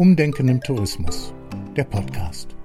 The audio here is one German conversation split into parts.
Umdenken im Tourismus, der Podcast.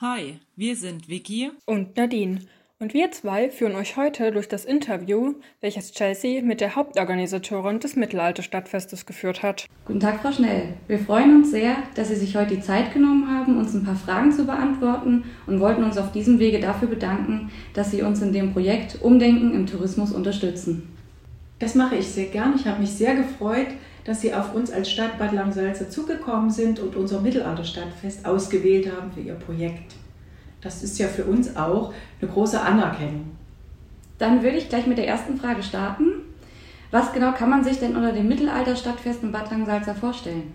Hi, wir sind Vicky und Nadine. Und wir zwei führen euch heute durch das Interview, welches Chelsea mit der Hauptorganisatorin des Mittelalterstadtfestes geführt hat. Guten Tag, Frau Schnell. Wir freuen uns sehr, dass Sie sich heute die Zeit genommen haben, uns ein paar Fragen zu beantworten und wollten uns auf diesem Wege dafür bedanken, dass Sie uns in dem Projekt Umdenken im Tourismus unterstützen. Das mache ich sehr gern. Ich habe mich sehr gefreut, dass Sie auf uns als Stadt Bad Langsalza zugekommen sind und unser Mittelalterstadtfest ausgewählt haben für Ihr Projekt. Das ist ja für uns auch eine große Anerkennung. Dann würde ich gleich mit der ersten Frage starten. Was genau kann man sich denn unter dem Mittelalterstadtfest in Bad Langsalza vorstellen?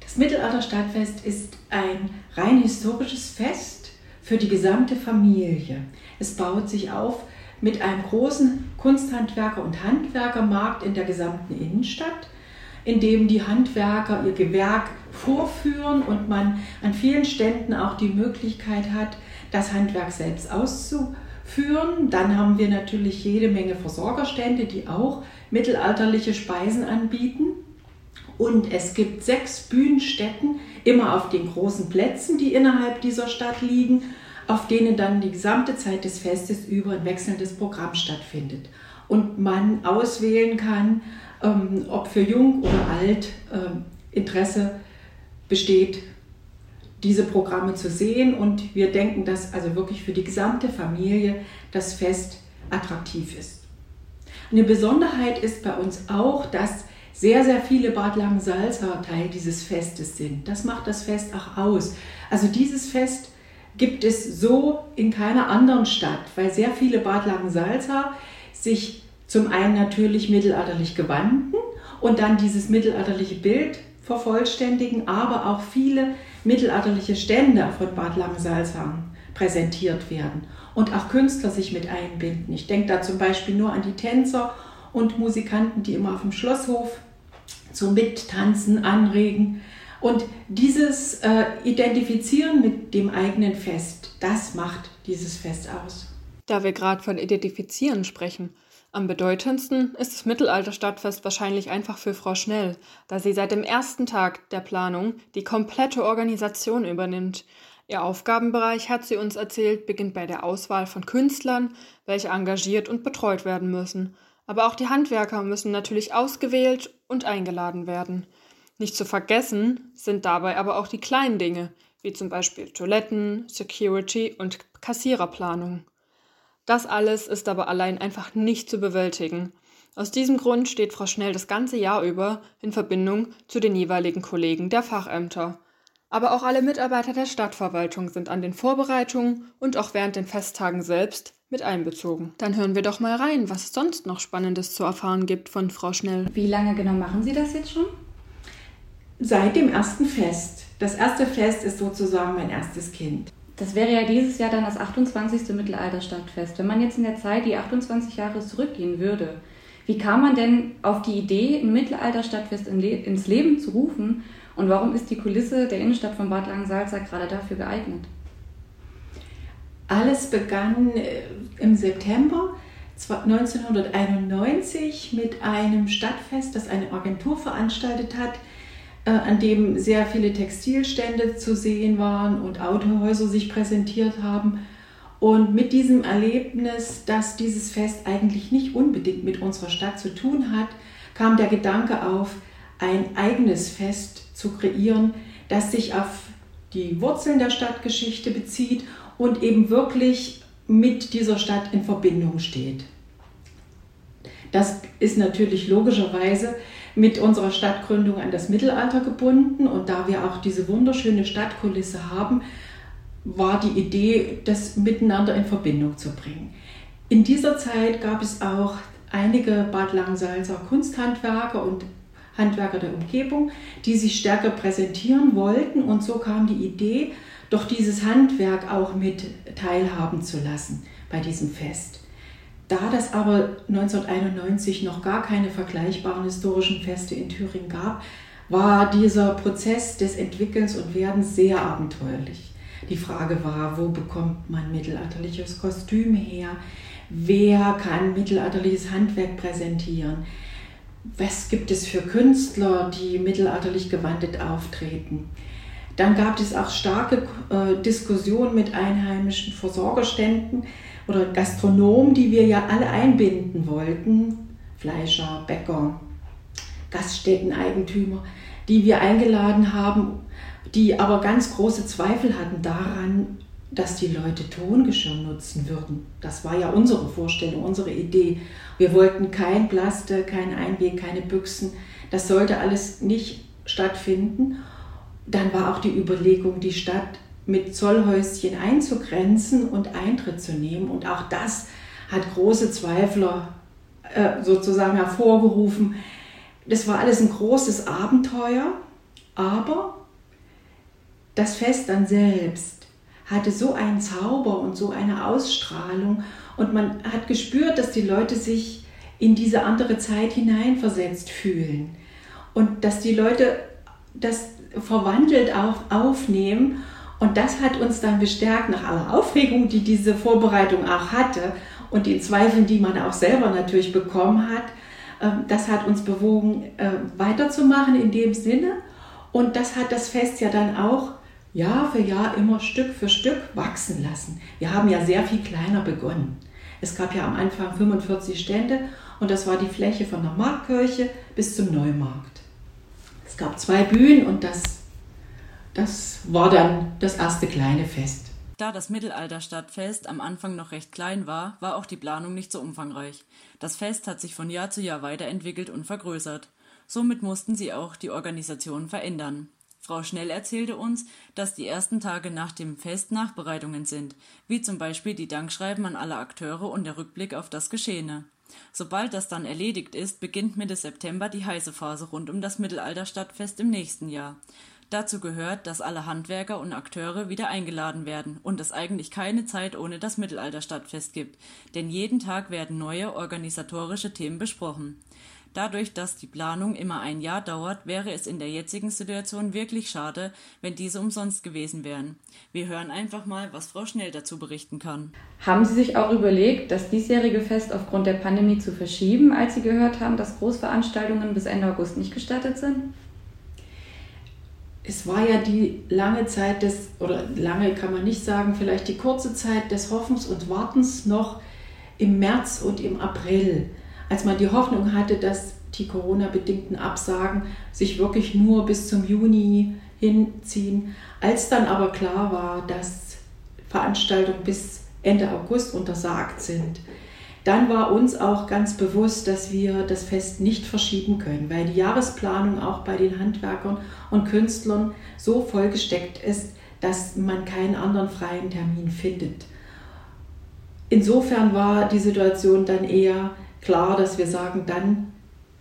Das Mittelalterstadtfest ist ein rein historisches Fest für die gesamte Familie. Es baut sich auf mit einem großen Kunsthandwerker- und Handwerkermarkt in der gesamten Innenstadt, in dem die Handwerker ihr Gewerk vorführen und man an vielen Ständen auch die Möglichkeit hat, das Handwerk selbst auszuführen. Dann haben wir natürlich jede Menge Versorgerstände, die auch mittelalterliche Speisen anbieten. Und es gibt sechs Bühnenstätten, immer auf den großen Plätzen, die innerhalb dieser Stadt liegen auf denen dann die gesamte Zeit des Festes über ein wechselndes Programm stattfindet. Und man auswählen kann, ähm, ob für jung oder alt ähm, Interesse besteht, diese Programme zu sehen. Und wir denken, dass also wirklich für die gesamte Familie das Fest attraktiv ist. Eine Besonderheit ist bei uns auch, dass sehr, sehr viele Bad Langensalza Teil dieses Festes sind. Das macht das Fest auch aus. Also dieses Fest gibt es so in keiner anderen Stadt, weil sehr viele Bad Langensalza sich zum einen natürlich mittelalterlich gewandten und dann dieses mittelalterliche Bild vervollständigen, aber auch viele mittelalterliche Stände von Bad Langensalza präsentiert werden und auch Künstler sich mit einbinden. Ich denke da zum Beispiel nur an die Tänzer und Musikanten, die immer auf dem Schlosshof zum Mittanzen anregen. Und dieses äh, Identifizieren mit dem eigenen Fest, das macht dieses Fest aus. Da wir gerade von Identifizieren sprechen, am bedeutendsten ist das Mittelalterstadtfest wahrscheinlich einfach für Frau Schnell, da sie seit dem ersten Tag der Planung die komplette Organisation übernimmt. Ihr Aufgabenbereich, hat sie uns erzählt, beginnt bei der Auswahl von Künstlern, welche engagiert und betreut werden müssen. Aber auch die Handwerker müssen natürlich ausgewählt und eingeladen werden. Nicht zu vergessen sind dabei aber auch die kleinen Dinge, wie zum Beispiel Toiletten, Security und Kassiererplanung. Das alles ist aber allein einfach nicht zu bewältigen. Aus diesem Grund steht Frau Schnell das ganze Jahr über in Verbindung zu den jeweiligen Kollegen der Fachämter. Aber auch alle Mitarbeiter der Stadtverwaltung sind an den Vorbereitungen und auch während den Festtagen selbst mit einbezogen. Dann hören wir doch mal rein, was es sonst noch Spannendes zu erfahren gibt von Frau Schnell. Wie lange genau machen Sie das jetzt schon? Seit dem ersten Fest. Das erste Fest ist sozusagen mein erstes Kind. Das wäre ja dieses Jahr dann das 28. Mittelalterstadtfest. Wenn man jetzt in der Zeit die 28 Jahre zurückgehen würde, wie kam man denn auf die Idee, ein Mittelalterstadtfest ins Leben zu rufen und warum ist die Kulisse der Innenstadt von Bad Langensalza gerade dafür geeignet? Alles begann äh, im September 1991 mit einem Stadtfest, das eine Agentur veranstaltet hat, an dem sehr viele Textilstände zu sehen waren und Autohäuser sich präsentiert haben. Und mit diesem Erlebnis, dass dieses Fest eigentlich nicht unbedingt mit unserer Stadt zu tun hat, kam der Gedanke auf, ein eigenes Fest zu kreieren, das sich auf die Wurzeln der Stadtgeschichte bezieht und eben wirklich mit dieser Stadt in Verbindung steht. Das ist natürlich logischerweise mit unserer Stadtgründung an das Mittelalter gebunden und da wir auch diese wunderschöne Stadtkulisse haben, war die Idee, das miteinander in Verbindung zu bringen. In dieser Zeit gab es auch einige Bad Langensalzer Kunsthandwerker und Handwerker der Umgebung, die sich stärker präsentieren wollten und so kam die Idee, doch dieses Handwerk auch mit teilhaben zu lassen bei diesem Fest. Da das aber 1991 noch gar keine vergleichbaren historischen Feste in Thüringen gab, war dieser Prozess des Entwickelns und Werdens sehr abenteuerlich. Die Frage war, wo bekommt man mittelalterliches Kostüm her? Wer kann mittelalterliches Handwerk präsentieren? was gibt es für Künstler, die mittelalterlich gewandet auftreten. Dann gab es auch starke äh, Diskussionen mit einheimischen Versorgerständen oder Gastronomen, die wir ja alle einbinden wollten. Fleischer, Bäcker, Gaststätteneigentümer, die wir eingeladen haben, die aber ganz große Zweifel hatten daran, dass die Leute Tongeschirr nutzen würden. Das war ja unsere Vorstellung, unsere Idee. Wir wollten kein Plaste, kein Einweg, keine Büchsen. Das sollte alles nicht stattfinden. Dann war auch die Überlegung, die Stadt mit Zollhäuschen einzugrenzen und Eintritt zu nehmen. Und auch das hat große Zweifler äh, sozusagen hervorgerufen. Das war alles ein großes Abenteuer, aber das Fest dann selbst hatte so einen Zauber und so eine Ausstrahlung und man hat gespürt, dass die Leute sich in diese andere Zeit hineinversetzt fühlen und dass die Leute das verwandelt auf, aufnehmen. Und das hat uns dann bestärkt nach aller Aufregung, die diese Vorbereitung auch hatte und den Zweifeln, die man auch selber natürlich bekommen hat. Ähm, das hat uns bewogen, äh, weiterzumachen in dem Sinne. Und das hat das Fest ja dann auch Jahr für Jahr immer Stück für Stück wachsen lassen. Wir haben ja sehr viel kleiner begonnen. Es gab ja am Anfang 45 Stände und das war die Fläche von der Marktkirche bis zum Neumarkt. Es gab zwei Bühnen und das, das war dann das erste kleine Fest. Da das Mittelalterstadtfest am Anfang noch recht klein war, war auch die Planung nicht so umfangreich. Das Fest hat sich von Jahr zu Jahr weiterentwickelt und vergrößert. Somit mussten sie auch die Organisation verändern. Frau Schnell erzählte uns, dass die ersten Tage nach dem Fest Nachbereitungen sind, wie zum Beispiel die Dankschreiben an alle Akteure und der Rückblick auf das Geschehene. Sobald das dann erledigt ist, beginnt Mitte September die heiße Phase rund um das Mittelalterstadtfest im nächsten Jahr. Dazu gehört, dass alle Handwerker und Akteure wieder eingeladen werden und es eigentlich keine Zeit ohne das Mittelalterstadtfest gibt, denn jeden Tag werden neue organisatorische Themen besprochen. Dadurch, dass die Planung immer ein Jahr dauert, wäre es in der jetzigen Situation wirklich schade, wenn diese umsonst gewesen wären. Wir hören einfach mal, was Frau Schnell dazu berichten kann. Haben Sie sich auch überlegt, das diesjährige Fest aufgrund der Pandemie zu verschieben, als Sie gehört haben, dass Großveranstaltungen bis Ende August nicht gestattet sind? Es war ja die lange Zeit des, oder lange kann man nicht sagen, vielleicht die kurze Zeit des Hoffens und Wartens noch im März und im April als man die Hoffnung hatte, dass die Corona-bedingten Absagen sich wirklich nur bis zum Juni hinziehen. Als dann aber klar war, dass Veranstaltungen bis Ende August untersagt sind, dann war uns auch ganz bewusst, dass wir das Fest nicht verschieben können, weil die Jahresplanung auch bei den Handwerkern und Künstlern so vollgesteckt ist, dass man keinen anderen freien Termin findet. Insofern war die Situation dann eher, klar, dass wir sagen, dann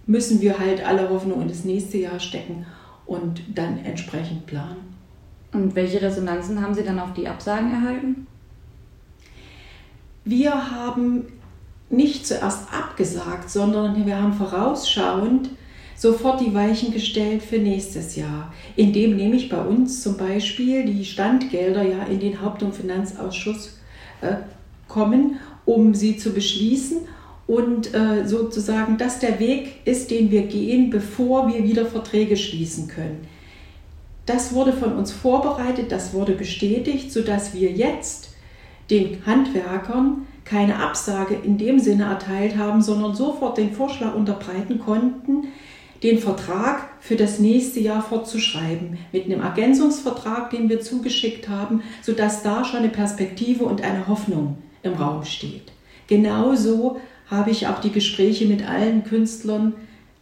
müssen wir halt alle Hoffnung in das nächste Jahr stecken und dann entsprechend planen. Und welche Resonanzen haben Sie dann auf die Absagen erhalten? Wir haben nicht zuerst abgesagt, sondern wir haben vorausschauend sofort die Weichen gestellt für nächstes Jahr, indem nämlich bei uns zum Beispiel die Standgelder ja in den Haupt- und Finanzausschuss äh, kommen, um sie zu beschließen und äh, sozusagen das der Weg ist, den wir gehen, bevor wir wieder Verträge schließen können. Das wurde von uns vorbereitet, das wurde bestätigt, sodass wir jetzt den Handwerkern keine Absage in dem Sinne erteilt haben, sondern sofort den Vorschlag unterbreiten konnten, den Vertrag für das nächste Jahr fortzuschreiben, mit einem Ergänzungsvertrag, den wir zugeschickt haben, sodass da schon eine Perspektive und eine Hoffnung im Raum steht. Genauso habe ich auch die Gespräche mit allen Künstlern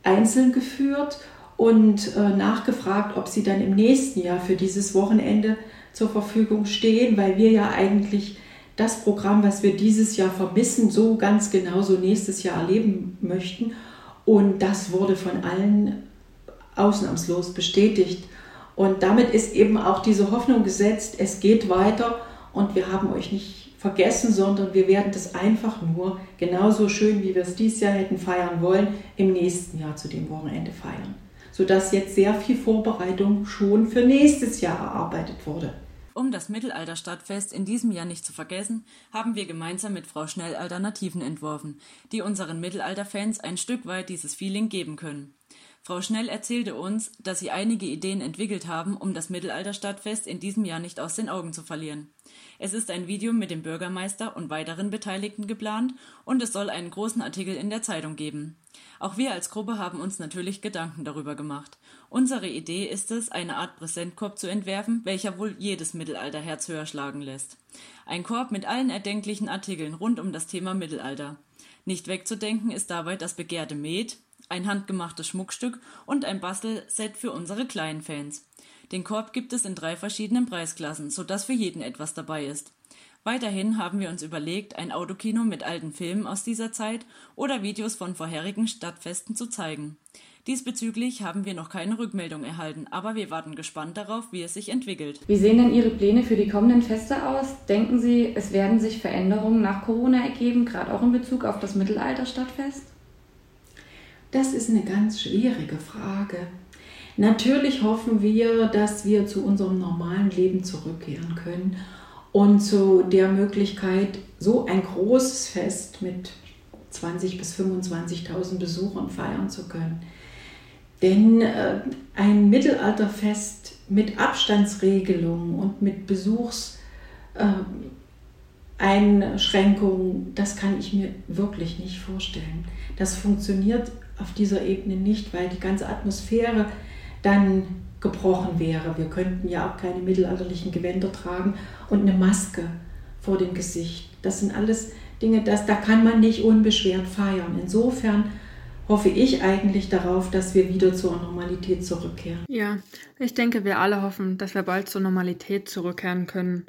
einzeln geführt und äh, nachgefragt, ob sie dann im nächsten Jahr für dieses Wochenende zur Verfügung stehen, weil wir ja eigentlich das Programm, was wir dieses Jahr vermissen, so ganz genauso nächstes Jahr erleben möchten. Und das wurde von allen ausnahmslos bestätigt. Und damit ist eben auch diese Hoffnung gesetzt, es geht weiter und wir haben euch nicht vergessen, sondern wir werden das einfach nur genauso schön, wie wir es dieses Jahr hätten feiern wollen, im nächsten Jahr zu dem Wochenende feiern. Sodass jetzt sehr viel Vorbereitung schon für nächstes Jahr erarbeitet wurde. Um das Mittelalter-Stadtfest in diesem Jahr nicht zu vergessen, haben wir gemeinsam mit Frau Schnell Alternativen entworfen, die unseren Mittelalter-Fans ein Stück weit dieses Feeling geben können. Frau Schnell erzählte uns, dass sie einige Ideen entwickelt haben, um das Mittelalter-Stadtfest in diesem Jahr nicht aus den Augen zu verlieren. Es ist ein Video mit dem Bürgermeister und weiteren Beteiligten geplant und es soll einen großen Artikel in der Zeitung geben. Auch wir als Gruppe haben uns natürlich Gedanken darüber gemacht. Unsere Idee ist es, eine Art Präsentkorb zu entwerfen, welcher wohl jedes Mittelalterherz höher schlagen lässt. Ein Korb mit allen erdenklichen Artikeln rund um das Thema Mittelalter. Nicht wegzudenken ist dabei das begehrte Met, ein handgemachtes Schmuckstück und ein Bastelset für unsere kleinen Fans. Den Korb gibt es in drei verschiedenen Preisklassen, sodass für jeden etwas dabei ist. Weiterhin haben wir uns überlegt, ein Autokino mit alten Filmen aus dieser Zeit oder Videos von vorherigen Stadtfesten zu zeigen. Diesbezüglich haben wir noch keine Rückmeldung erhalten, aber wir warten gespannt darauf, wie es sich entwickelt. Wie sehen denn Ihre Pläne für die kommenden Feste aus? Denken Sie, es werden sich Veränderungen nach Corona ergeben, gerade auch in Bezug auf das Mittelalterstadtfest? Das ist eine ganz schwierige Frage. Natürlich hoffen wir, dass wir zu unserem normalen Leben zurückkehren können und zu der Möglichkeit, so ein großes Fest mit 20.000 bis 25.000 Besuchern feiern zu können. Denn äh, ein Mittelalterfest mit Abstandsregelungen und mit Besuchseinschränkungen, äh, das kann ich mir wirklich nicht vorstellen. Das funktioniert auf dieser Ebene nicht, weil die ganze Atmosphäre dann gebrochen wäre. Wir könnten ja auch keine mittelalterlichen Gewänder tragen und eine Maske vor dem Gesicht. Das sind alles Dinge, das, da kann man nicht unbeschwert feiern. Insofern hoffe ich eigentlich darauf, dass wir wieder zur Normalität zurückkehren. Ja, ich denke, wir alle hoffen, dass wir bald zur Normalität zurückkehren können.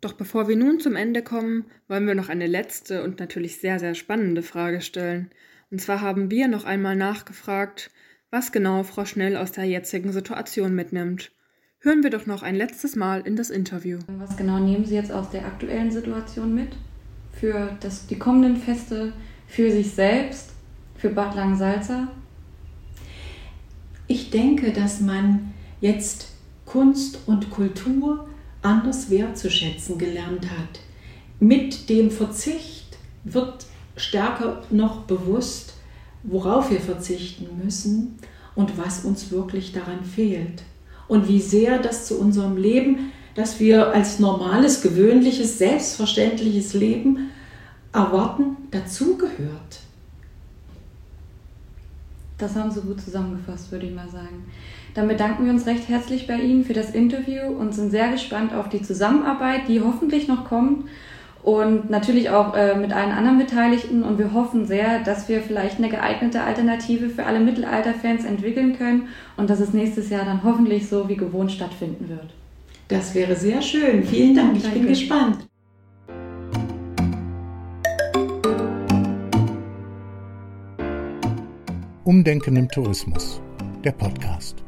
Doch bevor wir nun zum Ende kommen, wollen wir noch eine letzte und natürlich sehr, sehr spannende Frage stellen. Und zwar haben wir noch einmal nachgefragt, was genau Frau Schnell aus der jetzigen Situation mitnimmt. Hören wir doch noch ein letztes Mal in das Interview. Was genau nehmen Sie jetzt aus der aktuellen Situation mit? Für das, die kommenden Feste, für sich selbst, für Bad Langensalza? Ich denke, dass man jetzt Kunst und Kultur anders wertzuschätzen gelernt hat. Mit dem Verzicht wird stärker noch bewusst, worauf wir verzichten müssen und was uns wirklich daran fehlt. Und wie sehr das zu unserem Leben, das wir als normales, gewöhnliches, selbstverständliches Leben erwarten, dazugehört. Das haben Sie gut zusammengefasst, würde ich mal sagen. Dann bedanken wir uns recht herzlich bei Ihnen für das Interview und sind sehr gespannt auf die Zusammenarbeit, die hoffentlich noch kommt und natürlich auch äh, mit allen anderen Beteiligten. Und wir hoffen sehr, dass wir vielleicht eine geeignete Alternative für alle Mittelalterfans entwickeln können und dass es nächstes Jahr dann hoffentlich so wie gewohnt stattfinden wird. Das wäre sehr schön. Vielen Dank. Ich Danke. bin gespannt. Umdenken im Tourismus, der Podcast.